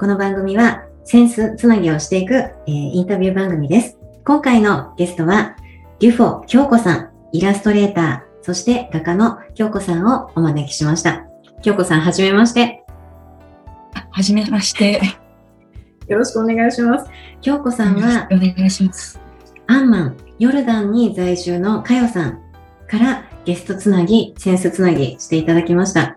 この番組はセンスつなぎをしていく、えー、インタビュー番組です。今回のゲストは、デュフォ京子さん、イラストレーター、そして画家の京子さんをお招きしました。京子さん、はじめまして。はじめまして。よろしくお願いします。京子さんは、お願いします。アンマン、ヨルダンに在住のかよさんからゲストつなぎ、センスつなぎしていただきました。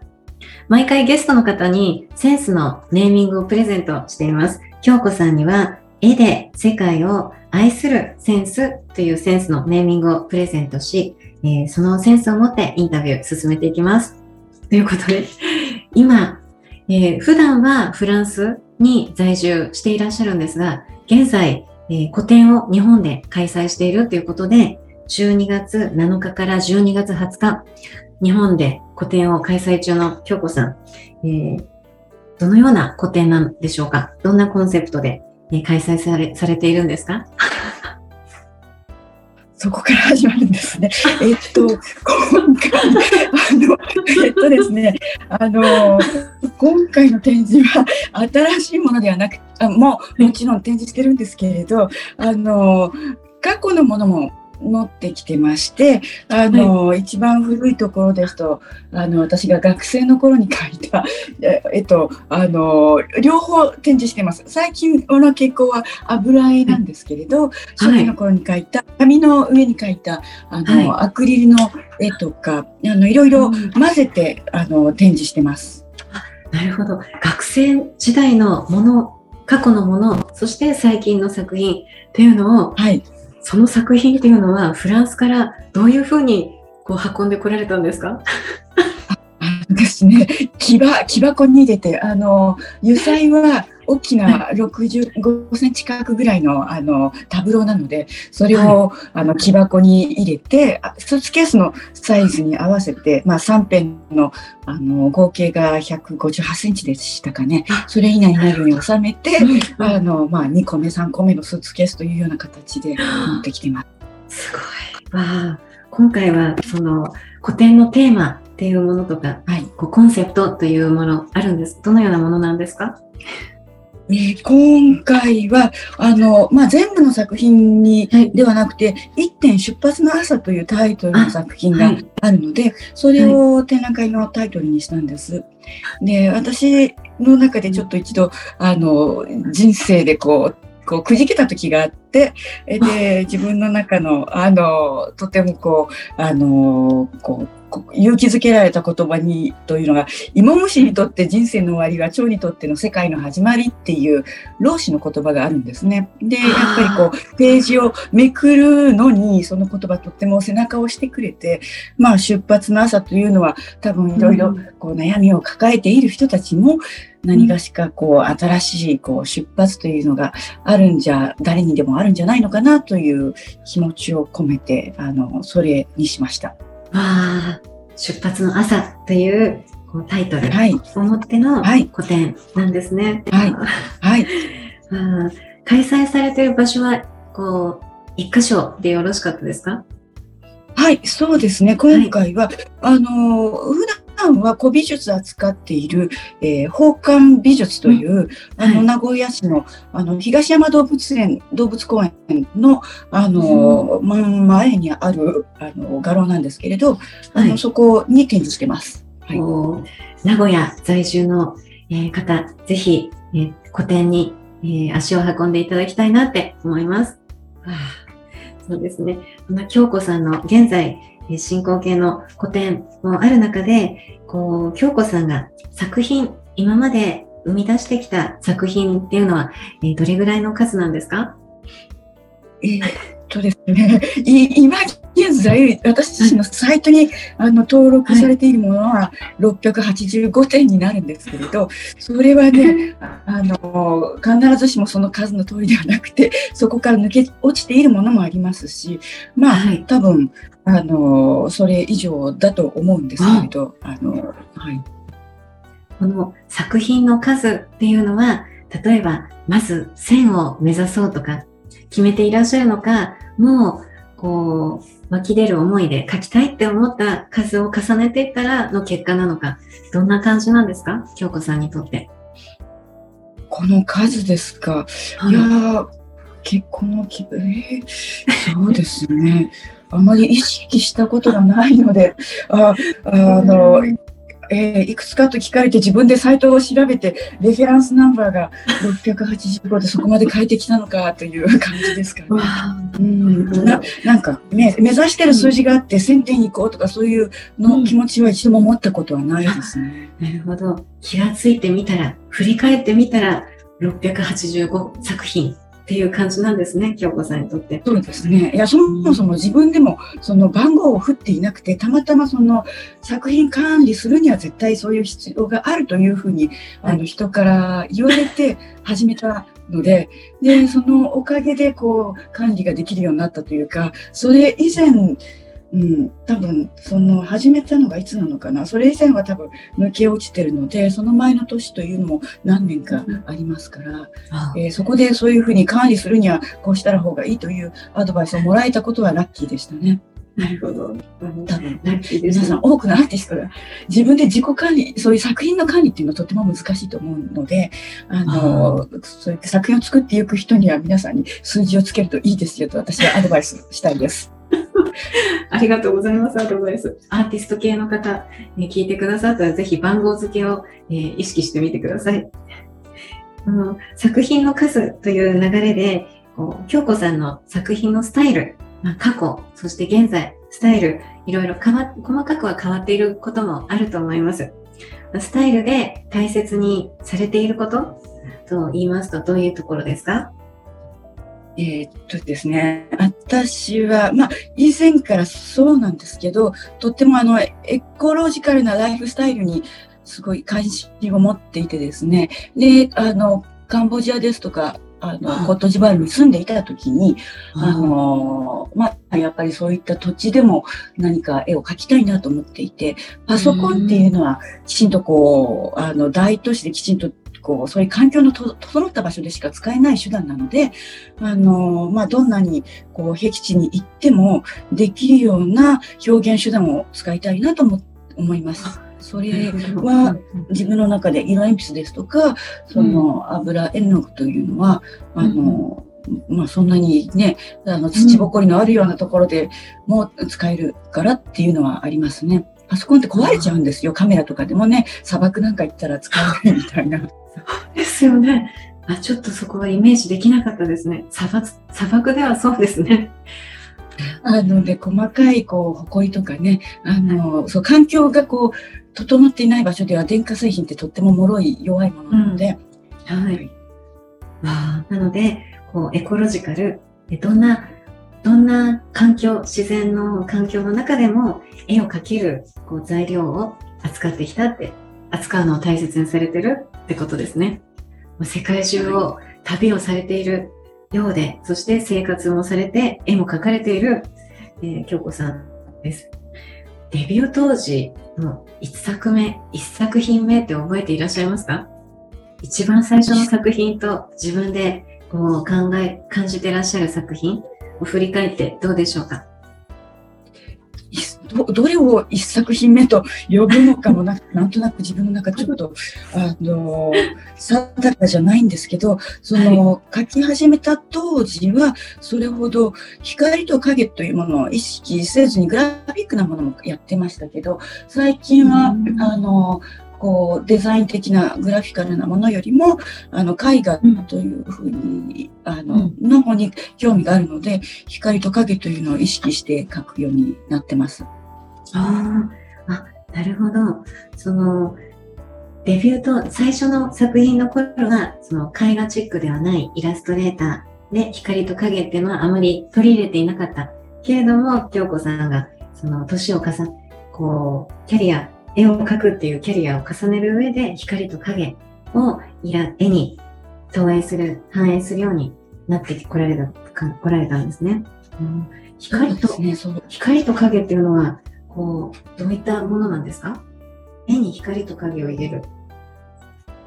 毎回ゲストの方にセンスのネーミングをプレゼントしています。京子さんには絵で世界を愛するセンスというセンスのネーミングをプレゼントし、えー、そのセンスを持ってインタビュー進めていきます。ということで、今、えー、普段はフランスに在住していらっしゃるんですが、現在、えー、個展を日本で開催しているということで、12月7日から12月20日、日本で個展を開催中の京子さん、えー、どのような個展なんでしょうか？どんなコンセプトで、えー、開催されされているんですか？そこから始まるんですね。えっと、今回、あの、えっとですね、あの、今回の展示は新しいものではなく、あもう、もちろん展示してるんですけれど、あの、過去のものも持ってきてまして、あの、はい、一番古いところですと、あの、私が学生の頃に書いた、えっと、あの、両方展示してます。最近の傾向は油絵なんですけれど、はい、初期の頃に書いた、紙の上に書いた、あの、はい、アクリルの絵とか、あの、いろいろ混ぜて、うん、あの、展示してます。なるほど。学生時代のもの、過去のもの、そして最近の作品っていうのを、はい、その作品っていうのはフランスからどういうふうにこう運んでこられたんですか？ですね木場木箱に入れてあの油彩は大きな65センチ角ぐらいのあのタブローなのでそれを、はい、あの木箱に入れてスーツケースのサイズに合わせて、まあ、3辺のあの合計が158センチでしたかね。それ以内になるように収めて、あのまあ、2個目3個目のスーツケースというような形で持ってきてます。すごい。わ今回はその古典のテーマっていうものとか、はい、こうコンセプトというものあるんです。どのようなものなんですか？えー、今回はあの、まあ、全部の作品に、はい、ではなくて「一点出発の朝」というタイトルの作品があるので、はい、それを展覧会のタイトルにしたんです。で私の中でちょっと一度あの人生でこうこうくじけた時があってで自分の中のあのとてもこうあのこう勇気づけられた言葉にというのが芋虫にとって人生の終わりは蝶にとっての世界の始まりっていう老子の言葉があるんですね。でやっぱりこうページをめくるのにその言葉とっても背中を押してくれてまあ出発の朝というのは多分いろいろこう悩みを抱えている人たちも何がしかこう新しいこう出発というのがあるんじゃ誰にでもあるんじゃないのかなという気持ちを込めてあのそれにしました。あ出発の朝というこうタイトルを持っての個展なんですね。はい。はい。あ開催されている場所は、こう、一箇所でよろしかったですか？はい、そうですね。今回は、はい、あの、普段は古美術扱っている、えー、宝冠美術という、うん、あの、名古屋市の、あの、東山動物園、動物公園の、あの、うん、前にある、あの、画廊なんですけれど、あの、そこに展示してます。はい。名古屋在住の、えー、方、ぜひ、えー、個展にえー、足を運んでいただきたいなって思います。そうですね。そんな京子さんの現在、進行形の古典もある中で、こう、京子さんが作品、今まで生み出してきた作品っていうのは、えー、どれぐらいの数なんですか？えー、っとですね、今現在、私たちのサイトに、あの登録されているものは685点になるんですけれど、それはね、あの必ずしもその数の通りではなくて、そこから抜け落ちているものもありますし、まあ、はい、多分あのそれ以上だと思うんですけれど、あのはい。この作品の数っていうのは、例えば、まず1000を目指そうとか、決めていらっしゃるのか、もう、こう、湧き出る思いで書きたいって思った数を重ねていったらの結果なのか、どんな感じなんですか？京子さんにとって。この数ですか？はい、いや結婚の気分、えー、そうですね。あまり意識したことがないので、ああの、えー、いくつかと聞かれて自分でサイトを調べてレフェランスナンバーが685でそこまで変えてきたのかという感じですかね。うんななんかね目指してる数字があって1000点いこうとかそういうの気持ちは一度も持ったことはないですね。なるほど気がついてみたら振り返ってみたら685作品っていう感じなんですね、京子さんにとって。そうですね。いや、そもそも自分でも、その番号を振っていなくて、たまたまその作品管理するには絶対そういう必要があるというふうに、あの、人から言われて 始めたので、で、そのおかげで、こう、管理ができるようになったというか、それ以前、うん、多分その始めたのがいつなのかな。それ以前は多分抜け落ちてるのでその前の年というのも何年かありますから、うん、えー、そこでそういうふうに管理するにはこうしたら方がいいというアドバイスをもらえたことはラッキーでしたね。なるほど。多分、皆さん多くのアーティストが自分で自己管理、そういう作品の管理っていうのはとても難しいと思うので、あの、そういった作品を作っていく人には皆さんに数字をつけるといいですよと私はアドバイスしたいです。ありがとうございます。アドバイス。アーティスト系の方、ね、聞いてくださったら、ぜひ番号付けを、えー、意識してみてください。あの作品の数という流れで、こう京子さんの作品のスタイル、まあ、過去、そして現在、スタイル、いろいろ変わ、細かくは変わっていることもあると思います。スタイルで大切にされていることと言いますと、どういうところですか？えー、っとですね、私は、まあ、以前からそうなんですけど、とってもあの、エコロジカルなライフスタイルにすごい関心を持っていてですね、で、あの、カンボジアですとか、あの、コットジバールに住んでいた時に、あの、まあ、やっぱりそういった土地でも何か絵を描きたいなと思っていて、パソコンっていうのはきちんとこう、あの、大都市できちんとこう、そういう環境の整った場所でしか使えない手段なので、あの、まあ、どんなに、こう、僻地に行ってもできるような表現手段を使いたいなと思います。それは自分の中で色鉛筆ですとか、その油絵の具というのは、あの、まあそんなにね、あの土ぼこりのあるようなところでも使えるからっていうのはありますね。パソコンって壊れちゃうんですよ。カメラとかでもね、砂漠なんか行ったら使えないみたいな。ですよね。あ、ちょっとそこはイメージできなかったですね。砂漠砂漠ではそうですね。あので細かいこう埃とかね、あのそう環境がこう整っていない場所では電化製品ってとっても脆い弱いものなので、うん、はい。あなのでこうエコロジカルどんなどんな環境自然の環境の中でも絵を描けるこう材料を扱ってきたって扱うのを大切にされてるってことですね。世界中を旅をされているようで、そして生活もされて、絵も描かれている、えー、京子さんです。デビュー当時の1作目、1作品目って覚えていらっしゃいますか？一番最初の作品と自分でこう考え、感じてらっしゃる作品を振り返ってどうでしょうか？どどれを一作品目と呼ぶのかもな なんとなく自分の中ちょっとあの定かじゃないんですけどその、はい、書き始めた当時はそれほど光と影というものを意識せずにグラフィックなものもやってましたけど最近は、あのこうデザイン的なグラフィカルなものよりもあの絵画というふうに、うん、あの、の方に興味があるので光と影というのを意識して描くようになってます。ああなるほど。そのデビューと最初の作品の頃はその絵画チックではないイラストレーターで光と影っていうのはあまり取り入れていなかった。けれども京子さんがその年を重ねこうキャリア絵を描くっていうキャリアを重ねる上で光と影を絵に投影する、反映するようになってこられた、来られたんですね。うん、光と、ね、光と影っていうのは、こう、どういったものなんですか絵に光と影を入れる。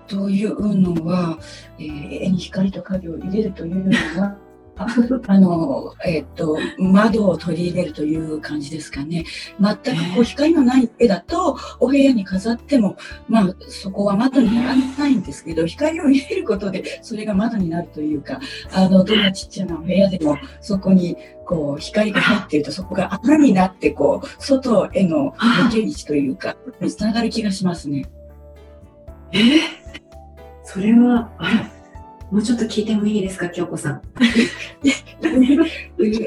というのは、えー、絵に光と影を入れるというのは、あの、えっ、ー、と、窓を取り入れるという感じですかね。全くこう光のない絵だと、お部屋に飾っても、まあ、そこは窓にならないんですけど、光を入れることで、それが窓になるというか、あの、どんなちっちゃな部屋でも、そこに、こう、光が入っていると、そこが穴になって、こう、外への抜け道というか、つながる気がしますね。えー、それは、あら、もうちょっと聞いてもいいですか、京子さん。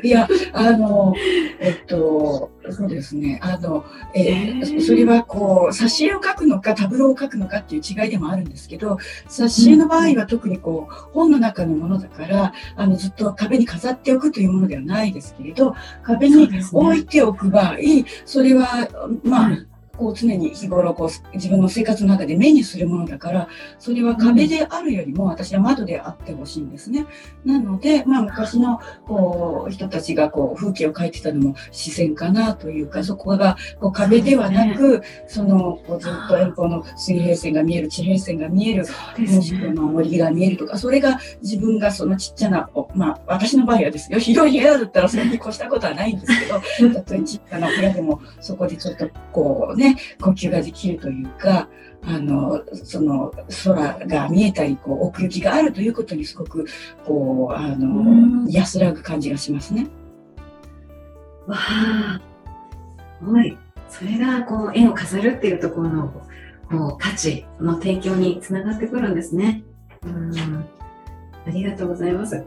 いや、あの、えっと、そうですね。あの、えー、それはこう、挿絵を描くのか、タブローを描くのかっていう違いでもあるんですけど、挿絵の場合は特にこう、本の中のものだから、あの、ずっと壁に飾っておくというものではないですけれど、壁に置いておく場合、それは、まあ、こう常に日頃こう自分の生活の中で目にするものだからそれは壁であるよりも私は窓であってほしいんですね。なので、まあ、昔のこう人たちがこう風景を描いてたのも視線かなというかそこがこう壁ではなくそのこうずっと遠方の水平線が見える地平線が見えるもしくは森が見えるとかそれが自分がそのちっちゃなまあ私の場合はですよ。広い部屋だったらそれに越したことはないんですけど たとえちっちゃな部屋でもそこでちょっとこうね呼吸ができるというか、あの、その空が見えたり、こう、奥行きがあるということにすごく、こう、あの、安らぐ感じがしますね。わあ、すごい。それが、こう、絵を飾るっていうところの、こう、価値の提供につながってくるんですね。うん。ありがとうございます。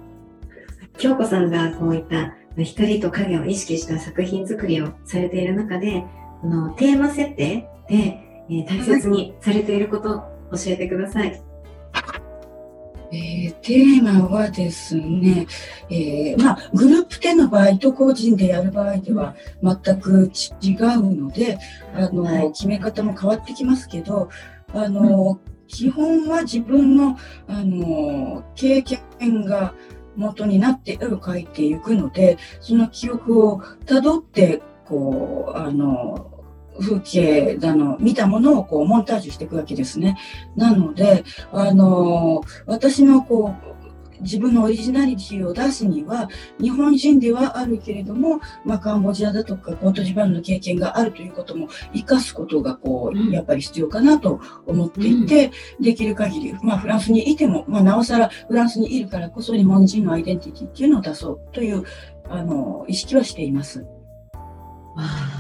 京子さんがこういった光と影を意識した作品作りをされている中で、あのテーマ設定で、えー、大切にされていること教えてください。えー、テーマはですね、えー、まあ、グループ展の場合と個人でやる場合では全く違うので、あの、はい、決め方も変わってきますけど、あの、うん、基本は自分の、あの、経験が元になって絵を描いていくので、その記憶をたどって、こう、あの、風景だの、見たものをこうモンタージュしていくわけですね。なので、あの、私のこう、自分のオリジナリティを出すには、日本人ではあるけれども、まあ、カンボジアだとかコートジバンの経験があるということも生かすことが、こう、やっぱり必要かなと思っていて、うん、できる限り、まあ、フランスにいても、まあ、なおさらフランスにいるからこそ日本人のアイデンティティっていうのを出そうという、あの、意識はしています。わあ、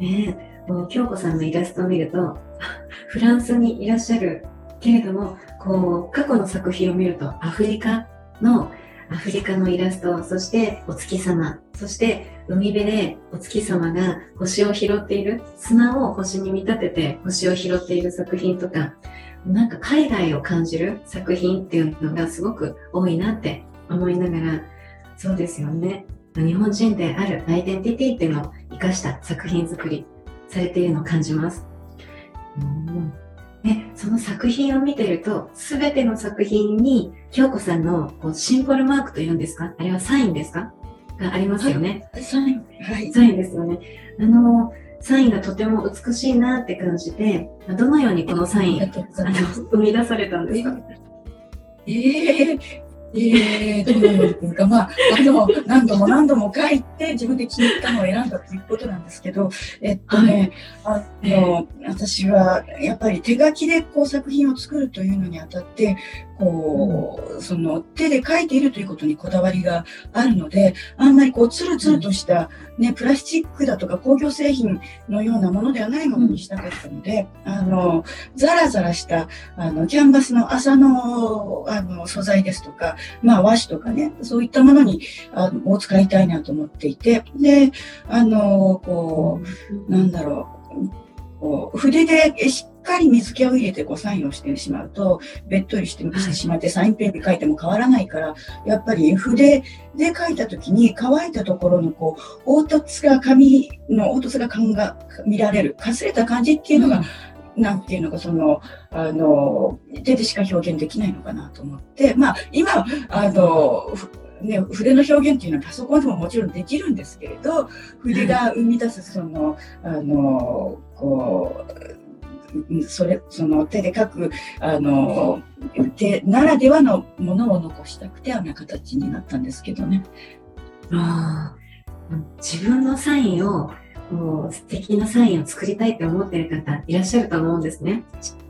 ね。こう京子さんのイラストを見ると フランスにいらっしゃるけれどもこう過去の作品を見るとアフリカのアフリカのイラストそしてお月様そして海辺でお月様が星を拾っている砂を星に見立てて星を拾っている作品とかなんか海外を感じる作品っていうのがすごく多いなって思いながらそうですよね。日本人であるアイデンティティっていうのを生かした作品作りされているのを感じます。うんね、その作品を見てると、すべての作品に、京子さんのこうシンボルマークというんですか？あれはサインですか？がありますよね。はい、サイン。はい。サインですよね。あの、サインがとても美しいなって感じて、どのようにこのサイン、あの、生み出されたんですか？えー、ええー、どういうか、まあ、あの、何度も何度も書いて、自分で気に入ったのを選んだということなんですけど、えっとね、はい、あの、私は、やっぱり手書きでこう作品を作るというのにあたって、こう、その手で描いているということにこだわりがあるので、あんまりこう、ツルツルとしたね、プラスチックだとか工業製品のようなものではないものにしたかったので、あの、ザラザラした、あの、キャンバスの麻の、あの、素材ですとか、まあ和紙とかね、そういったものに、あの、を使いたいなと思っていて、で、あの、こう、なんだろう、こう筆でしかり水気を入れてこうサインをしてしまうと、べっとりしてしてしまって、サインペンで書いても変わらないから、やっぱり筆で書いた時に乾いたところのこう、凹凸が紙の凹凸が感が見られる、かすれた感じっていうのが、うん、なんていうのか、その、あの、手でしか表現できないのかなと思って、まあ、今、あの、ね、筆の表現っていうのはパソコンでももちろんできるんですけれど、筆が生み出すその、あの、こう、それその手で描くあの手ならではのものを残したくてあんな形になったんですけどね。あ自分のサインをもう素敵なサインを作りたいって思ってる方いらっしゃると思うんですね。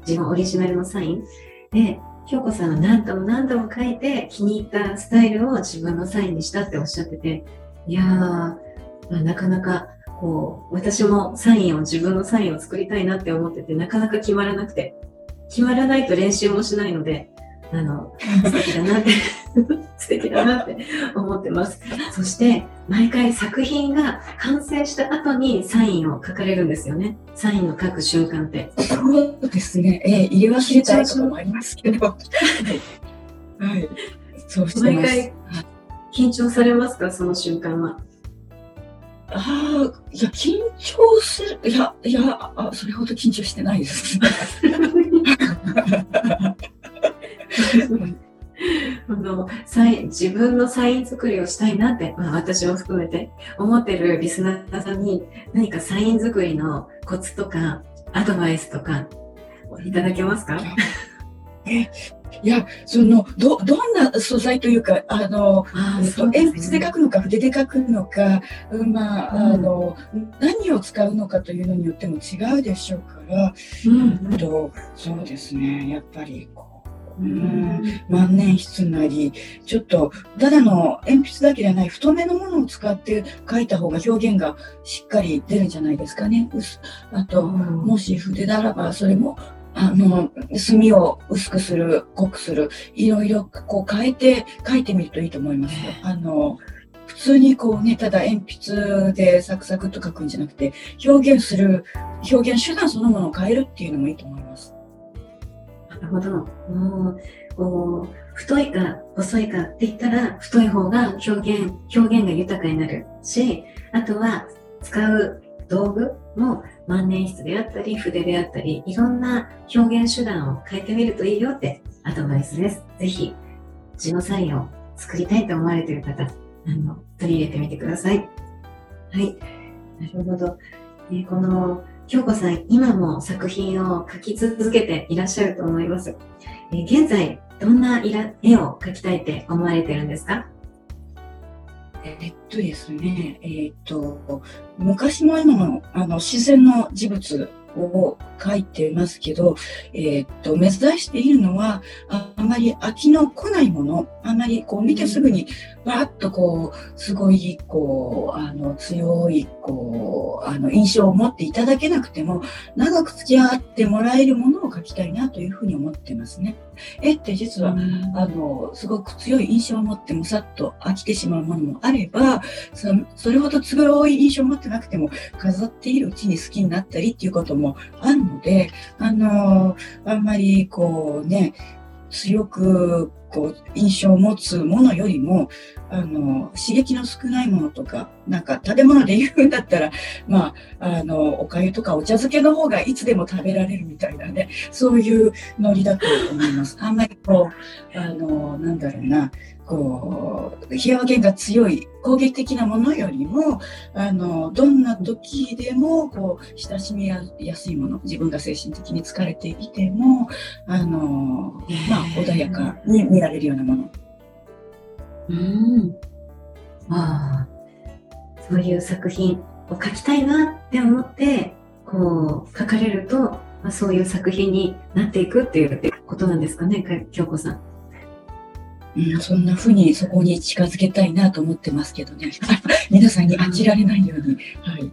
自分オリジナルのサイン。で、京子さんは何度も何度も書いて気に入ったスタイルを自分のサインにしたっておっしゃってて、いやー、まあ、なかなかこう、私もサインを、自分のサインを作りたいなって思ってて、なかなか決まらなくて、決まらないと練習もしないので、あの、素敵だなって 素敵だなって思ってます。そして、毎回作品が完成した後にサインを書かれるんですよね。サインを書く瞬間って。そうですね。えー、入れ忘れたいともありますけど。はい。そうして毎回、緊張されますか？その瞬間は。ああ、いや、緊張する。いや、いや、あそれほど緊張してないです。あのサイン自分のサイン作りをしたいなって、まあ、私も含めて思ってるリスナーさんに何かサイン作りのコツとかアドバイスとかいただけますか？えいや、その、ど、どんな素材というか、あの、あね、鉛筆で書くのか、筆で書くのか、まあ、うん、あの、何を使うのかというのによっても違うでしょうから、うん、とそうですね、やっぱり、こう、うん、万年筆なり、ちょっと、ただの鉛筆だけじゃない太めのものを使って書いた方が表現がしっかり出るんじゃないですかね。あと、もし筆ならば、それもあの、墨を薄くする、濃くする、いろいろこう変えて書いてみるといいと思いますよ。あの、普通にこうね、ただ鉛筆でサクサクと書くんじゃなくて、表現する、表現手段そのものを変えるっていうのもいいと思います。なるほど。もうこう太いか細いかって言ったら、太い方が表現、表現が豊かになるし、あとは使う道具も万年筆であったり筆であったりいろんな表現手段を変えてみるといいよってアドバイスです。ぜひ字のサインを作りたいと思われている方、あの取り入れてみてください。はい。なるほど。えー、この京子さん、今も作品を描き続けていらっしゃると思います。えー、現在、どんな絵を描きたいって思われてるんですか？えっとですね、えー、っと、昔も今もあの自然の事物を書いてますけど、えー、っと、目指しているのは、あまり飽きの来ないもの、あまりこう見てすぐに、わーっとこう、すごい、こう、あの、強い、こう、あの、印象を持っていただけなくても、長く付き合ってもらえるものを書きたいなというふうに思ってますね。絵って実は、あの、すごく強い印象を持ってもさっと飽きてしまうものもあれば、そそれほど強い印象を持ってなくても、飾っているうちに好きになったりっていうこともあるので、あの、あんまりこうね、強くこう印象を持つものよりもあの刺激の少ないものとかなんか食べ物で言うんだったら まああのおかゆとかお茶漬けの方がいつでも食べられるみたいなねそういうノリだと思います。あんまりこうあのなんだろうなこう、表現が強い攻撃的なものよりも、あの、どんな時でも、こう、親しみやすいもの、自分が精神的に疲れていても、あの、まあ、穏やかに見られるようなもの。うん。ああ、そういう作品を描きたいなって思って、こう、書かれると、まあ、そういう作品になっていくっていうことなんですかね、京子さん。うん、そんなふうにそこに近づけたいなと思ってますけどね。皆さんに飽きられないように。はい。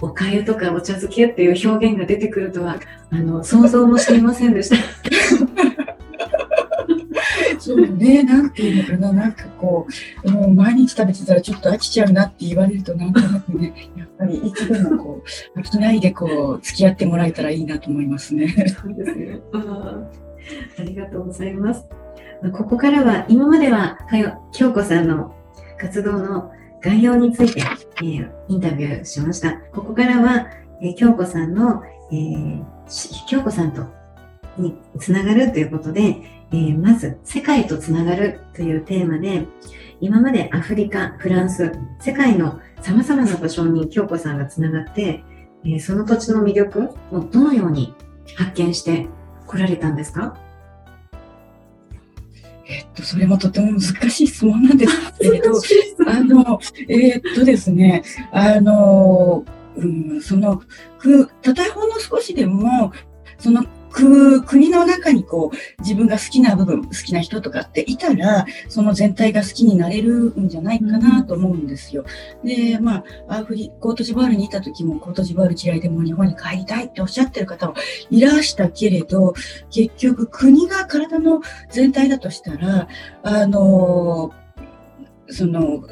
おかゆとかお茶漬けっていう表現が出てくるとは、あの、想像もしていませんでした。そうね、なんていうのかな、なんかこう、もう毎日食べてたらちょっと飽きちゃうなって言われると、なんとなくね、やっぱりいつでもこう、飽きないでこう、付き合ってもらえたらいいなと思いますね。そうですね。ありがとうございます。ここからは、今までは、京子さんの活動の概要について、えー、インタビューしました。ここからは、えー、京子さんの、えー、京子さんとにつながるということで、えー、まず、世界とつながるというテーマで、今までアフリカ、フランス、世界の様々な場所に京子さんがつながって、え、その土地の魅力をどのように発見してこられたんですか？えっと、それもとても難しい質問なんですけれど、あの、えー、っとですね、あの、うん、その、く、たとえほんの少しでも、そのく国の中にこう自分が好きな部分、好きな人とかっていたら、その全体が好きになれるんじゃないかなと思うんですよ。で、まあ、アフリ、コートジボワールにいた時もコートジボワール嫌いでも日本に帰りたいっておっしゃってる方はいらしたけれど、結局国が体の全体だとしたら、あの、その、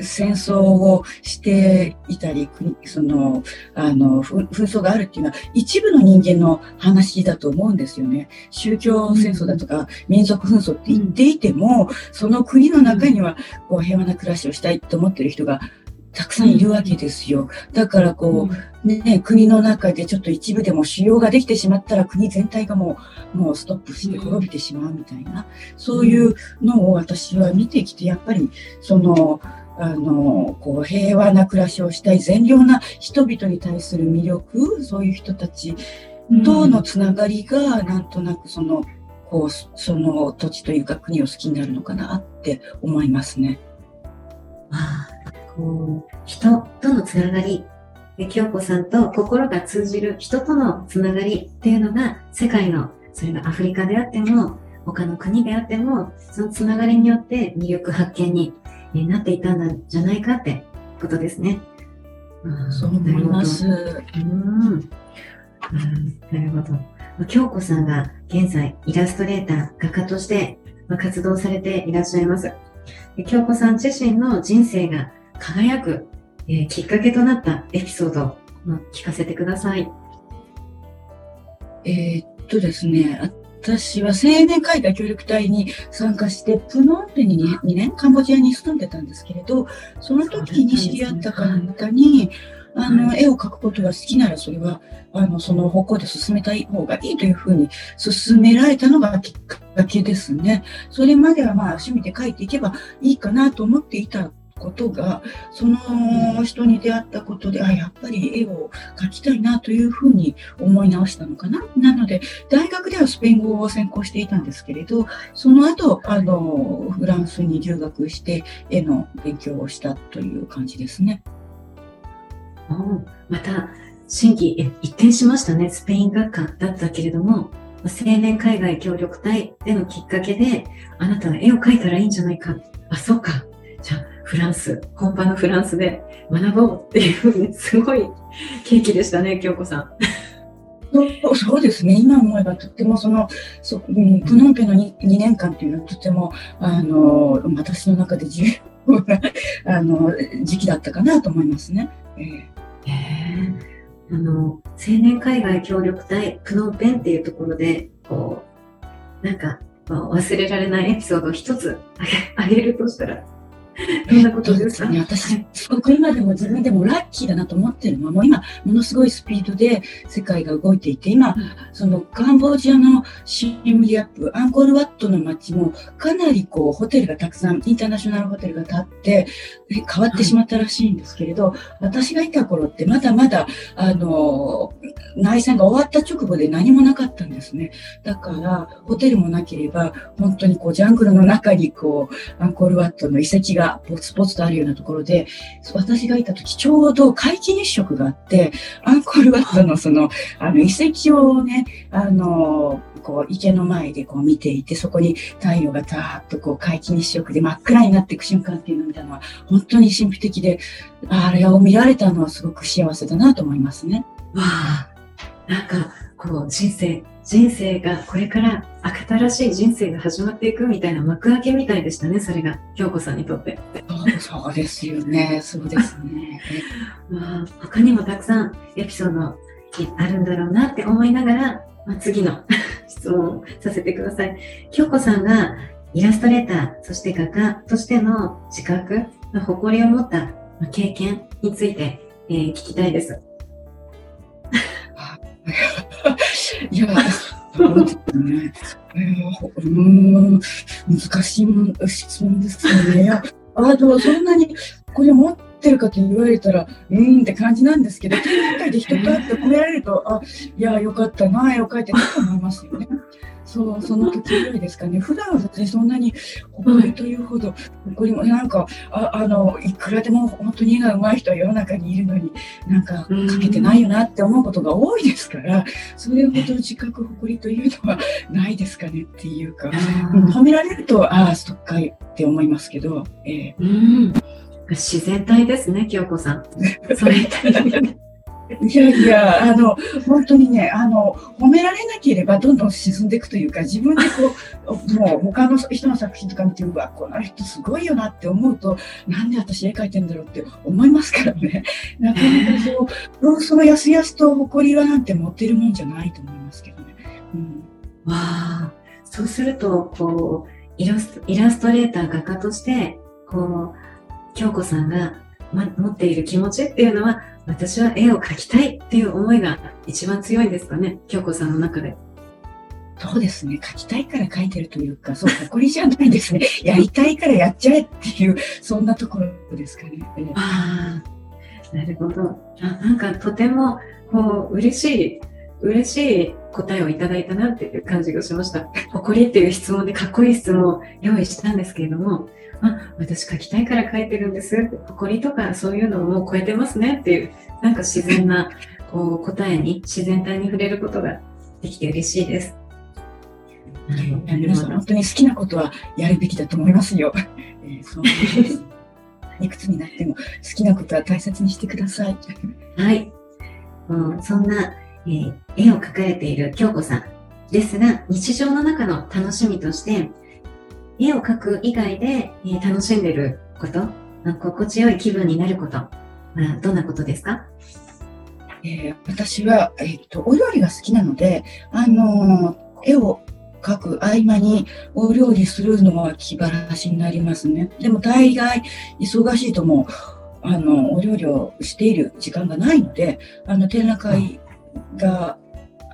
戦争をしていたり、その、あの、紛争があるっていうのは一部の人間の話だと思うんですよね。宗教戦争だとか民族紛争って言っていても、その国の中にはこう平和な暮らしをしたいと思ってる人がたくさんいるわけですよ。だからこう、ね、国の中でちょっと一部でも腫瘍ができてしまったら国全体がもう、もうストップして滅びてしまうみたいな、そういうのを私は見てきて、やっぱり、その、あの、こう、平和な暮らしをしたい善良な人々に対する魅力、そういう人たちとのつながりが、なんとなくその、こう、その土地というか国を好きになるのかなって思いますね。ああ、こう、人とのつながり、京子さんと心が通じる人とのつながりっていうのが世界の、それがアフリカであっても、他の国であっても、そのつながりによって魅力発見にになっていたんじゃないかってことですね。うん、そう思います。うん、なるほど。京子さんが現在イラストレーター、画家として活動されていらっしゃいます。京子さん自身の人生が輝く、えー、きっかけとなったエピソードを聞かせてください。えー、っとですね、私は青年海外協力隊に参加して、プノンペに 2, 2年、カンボジアに住んでたんですけれど、その時に知り合った方に、あの、絵を描くことが好きなら、それは、あの、その方向で進めたい方がいいというふうに進められたのがきっかけですね。それまではまあ趣味で描いていけばいいかなと思っていたことが、その人に出会ったことで、あ、やっぱり絵を描きたいなというふうに思い直したのかな。なので、大学ではスペイン語を専攻していたんですけれど、その後、あの、フランスに留学して絵の勉強をしたという感じですね。また、新規一転しましたね。スペイン学科だったけれども、青年海外協力隊でのきっかけで、あなたは絵を描いたらいいんじゃないか。あ、そうか。じゃあ、フランス、本場のフランスで学ぼうっていうすごいケーキでしたね、京子さん。そうですね。今思えばとってもその、そうん、プノンペの 2, 2年間っていうのはとても、あの、私の中で重要な、あの、時期だったかなと思いますね。えー、えー、あの、青年海外協力隊プノンペンっていうところで、こう、なんか、忘れられないエピソードを一つあげるとしたら、どんなことですか？ね。私、すごく今でも自分でもラッキーだなと思ってるのは、もう今、ものすごいスピードで世界が動いていて、今、そのカンボジアのシームリアップ、アンコールワットの街も、かなりこう、ホテルがたくさん、インターナショナルホテルが建って、変わってしまったらしいんですけれど、私がいた頃ってまだまだ、あの、内戦が終わった直後で何もなかったんですね。だから、ホテルもなければ、本当にこう、ジャングルの中にこう、アンコールワットの遺跡ががポツポツとあるようなところで、私がいた時ちょうど皆既日食があって、アンコールワットのその、あの遺跡をね、あの、こう池の前でこう見ていて、そこに太陽がたーっとこう皆既日食で真っ暗になっていく瞬間っていうのを見たのは、本当に神秘的で、あれを見られたのはすごく幸せだなと思いますね。わあ、なんかこう人生、人生がこれから新しい人生が始まっていくみたいな幕開けみたいでしたね、それが、京子さんにとって。そうですよね、そうですね。まあ、他にもたくさんエピソードあるんだろうなって思いながら、まあ、次の質問をさせてください。京子さんがイラストレーター、そして画家としての自覚、誇りを持った経験について、えー、聞きたいです。いや、そうですね。うん、難しい質問ですよね。あ、でも、そん。なに、これ持ってるかと言われたら、うんって感じなんですけど、展覧会で人と会って褒められると、あ、いや、よかったな、よかったなと思いますよね。そう、その時ぐらいですかね。普段は別にそんなに誇りというほど、誇りも、なんか、ああの、いくらでも本当に絵が上手い人は世の中にいるのに、なんか、かけてないよなって思うことが多いですから、それほど自覚、誇りというのはないですかねっていうか、褒められると、ああ、そっかいって思いますけど、えー、うん自然体ですね、清子さん。それいやいや、あの、本当にね、あの、褒められなければどんどん進んでいくというか、自分でこう、もう他の人の作品とか見て、うわ、この人すごいよなって思うと、なんで私絵描いてんだろうって思いますからね。なかなかそう、そのやすやすと誇りはなんて持ってるもんじゃないと思いますけどね。うん、わあ、そうすると、こう、イラストイラストレーター画家として、こう、京子さんが、ま、持っている気持ちっていうのは、私は絵を描きたいっていう思いが一番強いですかね、京子さんの中で。そうですね。描きたいから描いてるというか、そう、誇りじゃないですね。やりたいからやっちゃえっていう、そんなところですかね。ああ、なるほど。あなんかとても、こう、嬉しい、嬉しい答えをいただいたなっていう感じがしました。誇りっていう質問でかっこいい質問を用意したんですけれども、あ、私書きたいから書いてるんです。誇りとかそういうのをもう超えてますねっていう、なんか自然なこう答えに、自然体に触れることができて嬉しいです。皆さん本当に好きなことはやるべきだと思いますよ。えー、そうです いくつになっても好きなことは大切にしてください。はい。うん、そんな、えー、絵を描かれている京子さんですが、日常の中の楽しみとして、絵を描く以外で、えー、楽しんでること、ま心地よい気分になること、まあ、どんなことですか？えー、私は、えー、っと、お料理が好きなので、あのー、絵を描く合間にお料理するのは気晴らしになりますね。でも大概忙しいともう、あの、お料理をしている時間がないので、あの、展覧会が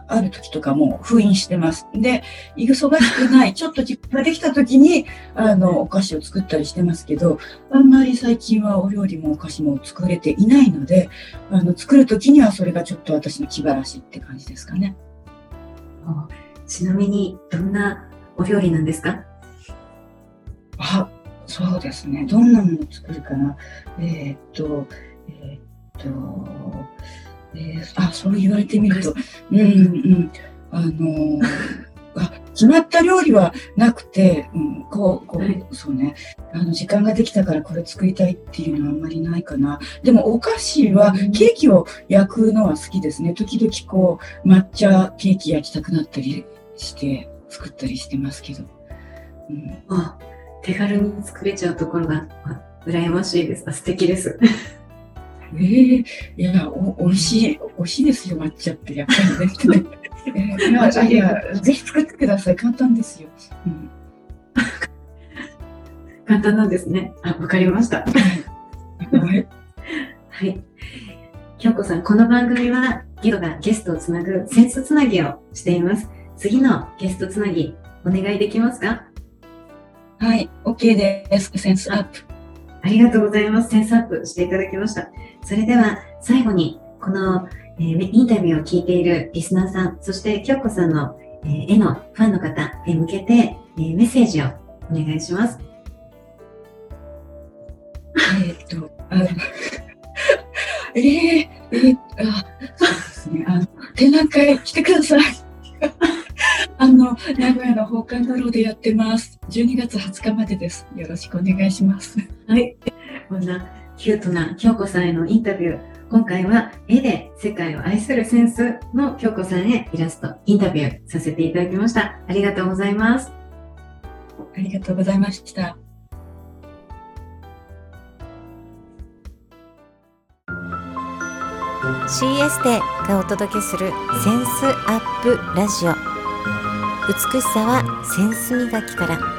ある時とかも封印してます。で、忙しくない、ちょっと時間ができた時に、あの、お菓子を作ったりしてますけど、あんまり最近はお料理もお菓子も作れていないので、あの、作る時にはそれがちょっと私の気晴らしって感じですかね。ちなみに、どんなお料理なんですか？あ、そうですね。どんなものを作るかな。えー、っと、えー、っと、えー、あ、そう言われてみると、うんうん、あのー、あ決まった料理はなくて、うん、こう、こう、そうね、あの、時間ができたからこれ作りたいっていうのはあんまりないかな。でも、お菓子は、ケーキを焼くのは好きですね。時々こう、抹茶ケーキ焼きたくなったりして、作ったりしてますけど。うん、あ、手軽に作れちゃうところが、羨ましいです。素敵です。ええいや、お、美味しい、美味しいですよ、抹茶って、やっぱりね。えー、いや、いや、ぜひ作ってください。簡単ですよ。うん、簡単なんですね。あ、わかりました。はい。はい。京子さん、この番組は、ギドがゲストをつなぐセンスつなぎをしています。次のゲストつなぎ、お願いできますか？はい、OK です。センスアップ。ありがとうございます。センスアップしていただきました。それでは最後にこの、えー、インタビューを聞いているリスナーさん、そして京子さんの、えー、絵のファンの方へ向けて、えー、メッセージをお願いします。えっと、あの、えー、えー、あ、そうですね、あの、展覧会来てください。あの、名古屋の放課後でやってます。12月20日までです。よろしくお願いします。はい。こんなキュートな京子さんへのインタビュー。今回は絵で世界を愛するセンスの京子さんへイラスト、インタビューさせていただきました。ありがとうございます。ありがとうございました。CS でがお届けするセンスアップラジオ美しさはセンス磨きから。